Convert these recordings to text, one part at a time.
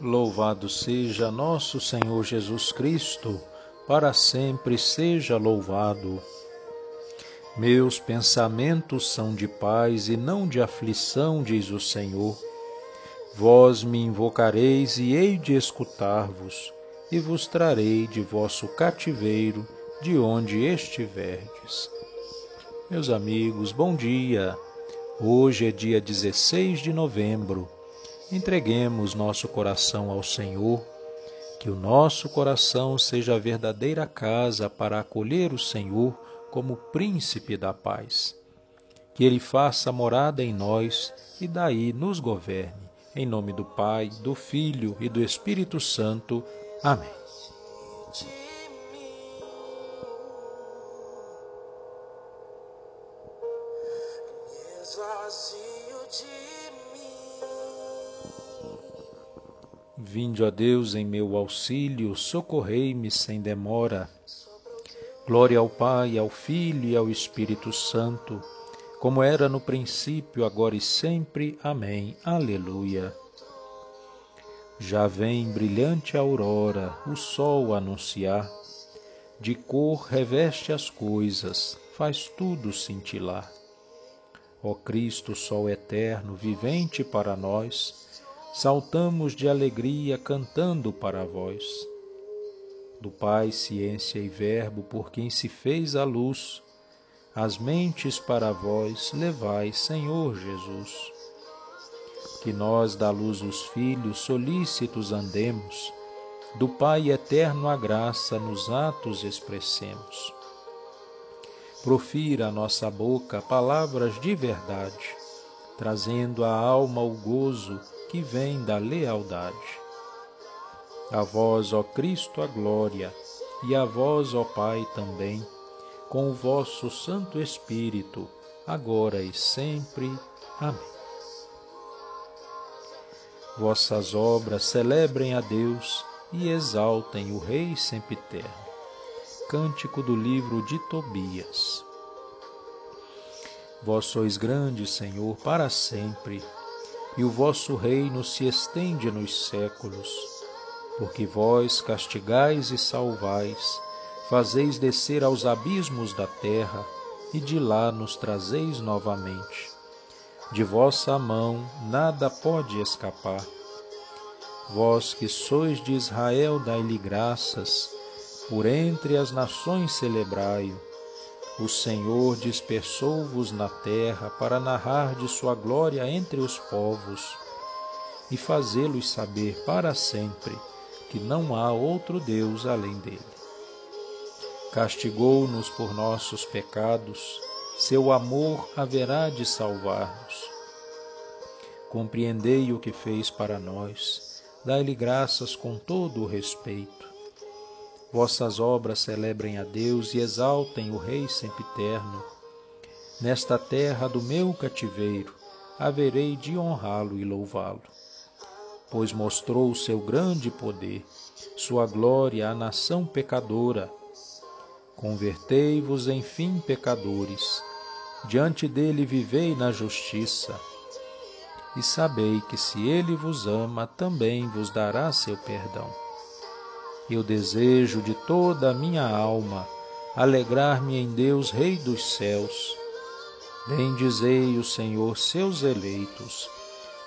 Louvado seja nosso Senhor Jesus Cristo, para sempre seja louvado. Meus pensamentos são de paz e não de aflição, diz o Senhor. Vós me invocareis e hei de escutar-vos, e vos trarei de vosso cativeiro, de onde estiverdes. Meus amigos, bom dia. Hoje é dia 16 de novembro Entreguemos nosso coração ao Senhor, que o nosso coração seja a verdadeira casa para acolher o Senhor como príncipe da paz. Que ele faça morada em nós e daí nos governe. Em nome do Pai, do Filho e do Espírito Santo. Amém. Vinde, ó Deus, em meu auxílio, socorrei-me sem demora. Glória ao Pai, ao Filho e ao Espírito Santo, como era no princípio, agora e sempre. Amém. Aleluia. Já vem brilhante aurora, o sol anunciar, de cor reveste as coisas, faz tudo cintilar. Ó Cristo, Sol eterno, vivente para nós, saltamos de alegria cantando para vós. Do Pai, ciência e Verbo, por quem se fez a luz, as mentes para vós levai, Senhor Jesus. Que nós da luz os filhos solícitos andemos, do Pai eterno a graça nos atos expressemos. Profira a nossa boca palavras de verdade, trazendo à alma o gozo que vem da lealdade. A vós, ó Cristo, a glória, e a vós, ó Pai, também, com o vosso Santo Espírito, agora e sempre. Amém. Vossas obras celebrem a Deus e exaltem o Rei sempiterno. Cântico do livro de Tobias. Vós sois grande, Senhor, para sempre e o vosso reino se estende nos séculos. Porque vós castigais e salvais, fazeis descer aos abismos da terra, e de lá nos trazeis novamente. De vossa mão nada pode escapar. Vós que sois de Israel, dai-lhe graças, por entre as nações celebrai-o o Senhor dispersou-vos na terra para narrar de sua glória entre os povos e fazê-los saber para sempre que não há outro Deus além dele. Castigou-nos por nossos pecados, seu amor haverá de salvar-nos. Compreendei o que fez para nós, dai-lhe graças com todo o respeito vossas obras celebrem a Deus e exaltem o Rei sempiterno. Nesta terra do meu cativeiro, haverei de honrá-lo e louvá-lo. Pois mostrou o seu grande poder, sua glória à nação pecadora. Convertei-vos, enfim, pecadores, diante dele vivei na justiça. E sabei que se ele vos ama, também vos dará seu perdão. Eu desejo de toda a minha alma alegrar-me em Deus, Rei dos céus. Bendizei o Senhor seus eleitos,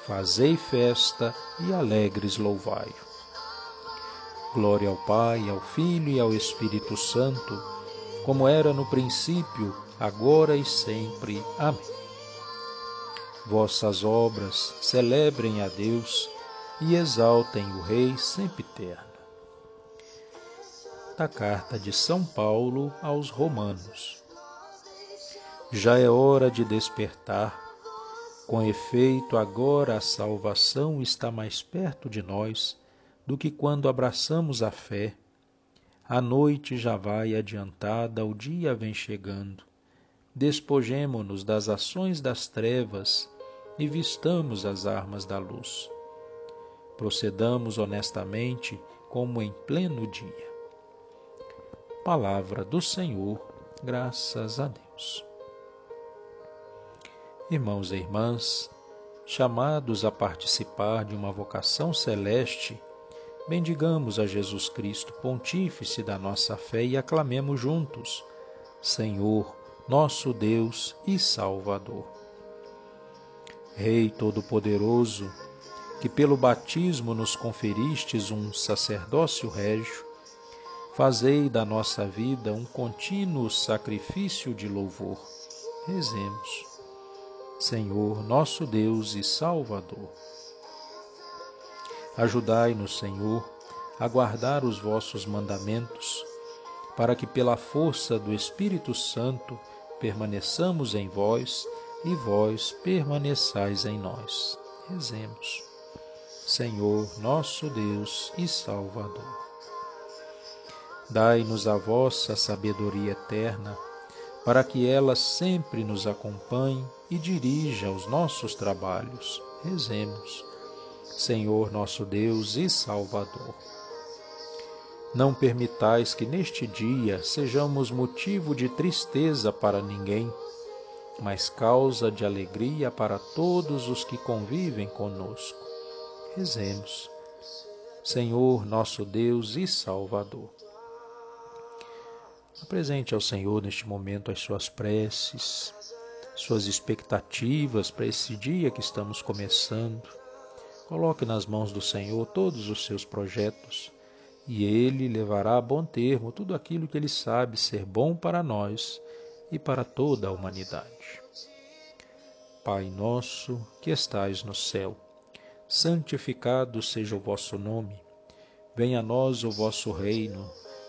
fazei festa e alegres louvai-o. Glória ao Pai, ao Filho e ao Espírito Santo, como era no princípio, agora e sempre. Amém. Vossas obras celebrem a Deus e exaltem o Rei sempiterno quarta carta de São Paulo aos Romanos. Já é hora de despertar. Com efeito, agora a salvação está mais perto de nós do que quando abraçamos a fé. A noite já vai adiantada, o dia vem chegando. Despojemo-nos das ações das trevas e vistamos as armas da luz. Procedamos honestamente como em pleno dia palavra do Senhor, graças a Deus. Irmãos e irmãs, chamados a participar de uma vocação celeste bendigamos a Jesus Cristo, Pontífice da nossa fé, e aclamemos juntos: Senhor, nosso Deus e Salvador. Rei Todo-Poderoso, que pelo batismo nos conferistes um sacerdócio régio, fazei da nossa vida um contínuo sacrifício de louvor. Rezemos. Senhor, nosso Deus e Salvador. Ajudai-nos, Senhor, a guardar os vossos mandamentos, para que pela força do Espírito Santo permaneçamos em vós e vós permaneçais em nós. Rezemos. Senhor, nosso Deus e Salvador. Dai-nos a vossa sabedoria eterna, para que ela sempre nos acompanhe e dirija os nossos trabalhos. Rezemos. Senhor, nosso Deus e Salvador. Não permitais que neste dia sejamos motivo de tristeza para ninguém, mas causa de alegria para todos os que convivem conosco Rezemos. Senhor, nosso Deus e Salvador. Apresente ao Senhor neste momento as suas preces, suas expectativas para esse dia que estamos começando. Coloque nas mãos do Senhor todos os seus projetos e Ele levará a bom termo tudo aquilo que Ele sabe ser bom para nós e para toda a humanidade. Pai nosso que estais no céu, santificado seja o vosso nome. Venha a nós o vosso reino.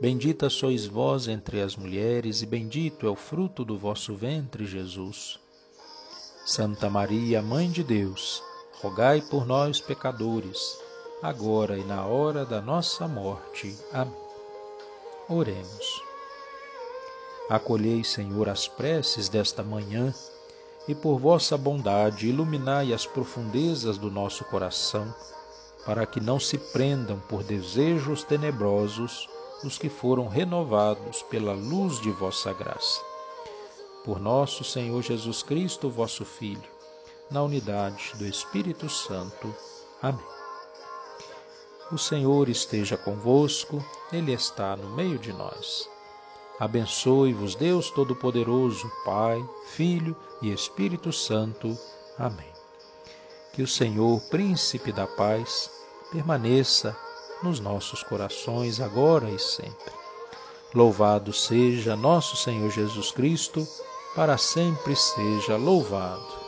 Bendita sois vós entre as mulheres, e bendito é o fruto do vosso ventre, Jesus. Santa Maria, Mãe de Deus, rogai por nós, pecadores, agora e na hora da nossa morte. Amém. Oremos. Acolhei, Senhor, as preces desta manhã e por vossa bondade iluminai as profundezas do nosso coração para que não se prendam por desejos tenebrosos os que foram renovados pela luz de vossa graça. Por nosso Senhor Jesus Cristo, vosso Filho, na unidade do Espírito Santo. Amém. O Senhor esteja convosco, Ele está no meio de nós. Abençoe-vos, Deus Todo-Poderoso, Pai, Filho e Espírito Santo. Amém. Que o Senhor, Príncipe da Paz, permaneça nos nossos corações agora e sempre. Louvado seja nosso Senhor Jesus Cristo, para sempre seja louvado.